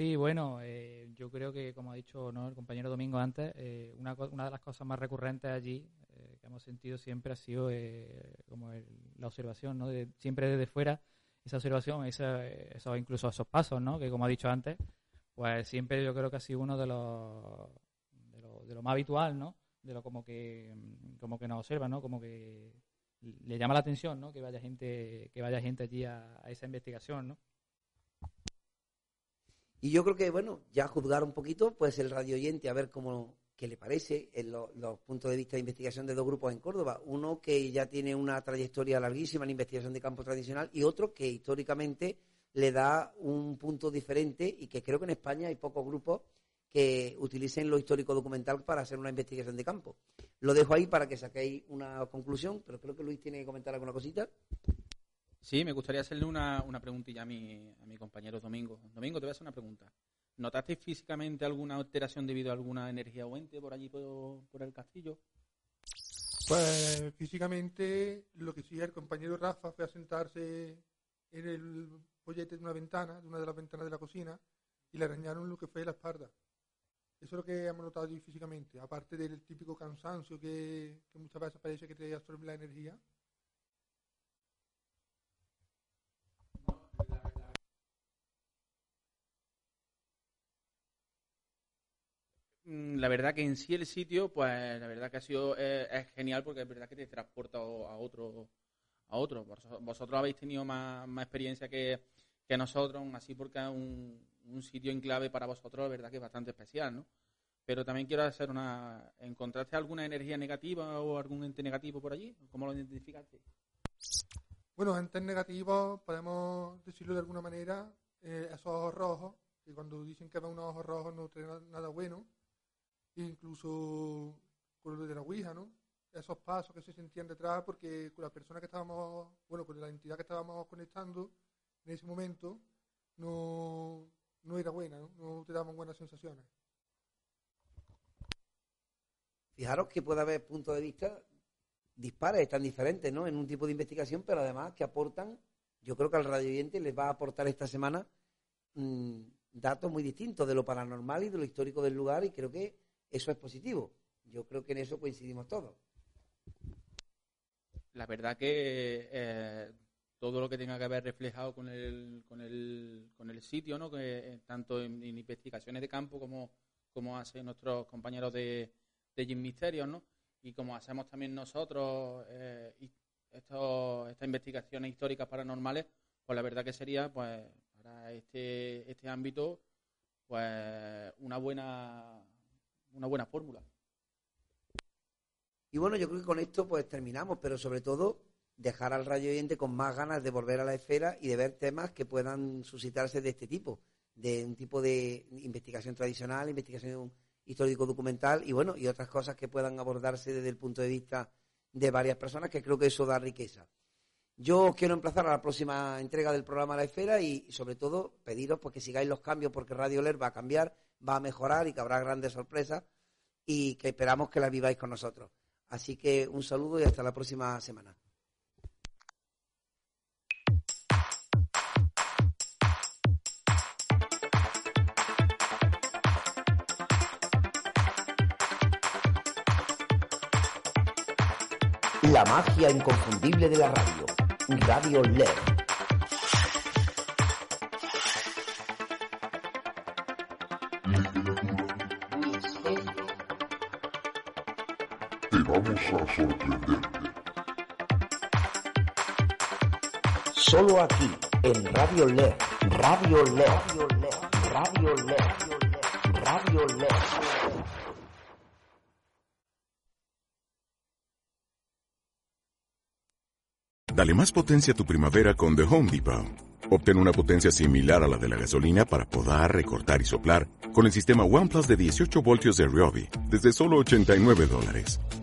Sí, bueno, eh, yo creo que, como ha dicho ¿no? el compañero Domingo antes, eh, una, una de las cosas más recurrentes allí eh, que hemos sentido siempre ha sido como la observación, ¿no? De, siempre desde fuera, esa observación, esa, esos, incluso esos pasos, ¿no? Que como ha dicho antes, pues siempre yo creo que ha sido uno de los, de lo, de lo más habitual, ¿no? De lo como que, mm, como que nos observa, ¿no? Como que le llama la atención, ¿no? Que vaya gente, que vaya gente allí a, a esa investigación, ¿no? Y yo creo que, bueno, ya juzgar un poquito, pues el radio oyente, a ver cómo qué le parece los puntos de vista de investigación de dos grupos en Córdoba. Uno que ya tiene una trayectoria larguísima en investigación de campo tradicional y otro que históricamente le da un punto diferente y que creo que en España hay pocos grupos que utilicen lo histórico documental para hacer una investigación de campo. Lo dejo ahí para que saquéis una conclusión, pero creo que Luis tiene que comentar alguna cosita. Sí, me gustaría hacerle una, una preguntilla a mi, a mi compañero Domingo. Domingo, te voy a hacer una pregunta. ¿Notaste físicamente alguna alteración debido a alguna energía o ente por allí, por, el castillo? Pues físicamente, lo que sí, el compañero Rafa fue a sentarse en el pollete de una ventana, de una de las ventanas de la cocina, y le arañaron lo que fue la espalda. Eso es lo que hemos notado físicamente, aparte del típico cansancio que, que muchas veces parece que te absorbe la energía. La verdad que en sí el sitio, pues la verdad que ha sido eh, es genial porque es verdad que te transporta a otro a otro. Vos- Vosotros habéis tenido más, más experiencia que, que nosotros, así porque es un, un sitio en clave para vosotros, la verdad que es bastante especial, ¿no? Pero también quiero hacer una... ¿Encontraste alguna energía negativa o algún ente negativo por allí? ¿Cómo lo identificaste? Bueno, entes negativos, podemos decirlo de alguna manera, eh, esos ojos rojos, que cuando dicen que ven unos ojos rojos no traen na- nada bueno, incluso con lo de la Ouija, ¿no? Esos pasos que se sentían detrás, porque con la persona que estábamos, bueno, con la entidad que estábamos conectando en ese momento, no, no era buena, ¿no? No te daban buenas sensaciones. Fijaros que puede haber puntos de vista dispares, tan diferentes, ¿no? En un tipo de investigación, pero además que aportan, yo creo que al radio oyente les va a aportar esta semana mm, datos muy distintos de lo paranormal y de lo histórico del lugar y creo que eso es positivo. Yo creo que en eso coincidimos todos. La verdad que eh, todo lo que tenga que ver reflejado con el, con el, con el sitio, ¿no? Que, eh, tanto en, investigaciones de campo como, como hacen nuestros compañeros de, Jim Misterios, ¿no? Y como hacemos también nosotros eh, estas investigaciones históricas paranormales, pues la verdad que sería, pues, para este, este ámbito, pues, una buena, una buena fórmula. Y bueno, yo creo que con esto pues terminamos, pero sobre todo dejar al radio oyente con más ganas de volver a la esfera y de ver temas que puedan suscitarse de este tipo, de un tipo de investigación tradicional, investigación histórico-documental y bueno, y otras cosas que puedan abordarse desde el punto de vista de varias personas, que creo que eso da riqueza. Yo os quiero emplazar a la próxima entrega del programa La Esfera y, y sobre todo pediros pues, que sigáis los cambios porque Radio Ler va a cambiar, va a mejorar y que habrá grandes sorpresas y que esperamos que la viváis con nosotros. Así que un saludo y hasta la próxima semana. La magia inconfundible de la radio. Radio LED. Sorprender. Solo aquí, en Radio LED. Radio LED. Radio LED. Radio LED. Radio LED. Dale más potencia a tu primavera con The Home Depot. Obtén una potencia similar a la de la gasolina para podar, recortar y soplar con el sistema OnePlus de 18 voltios de Ryobi desde solo 89 dólares.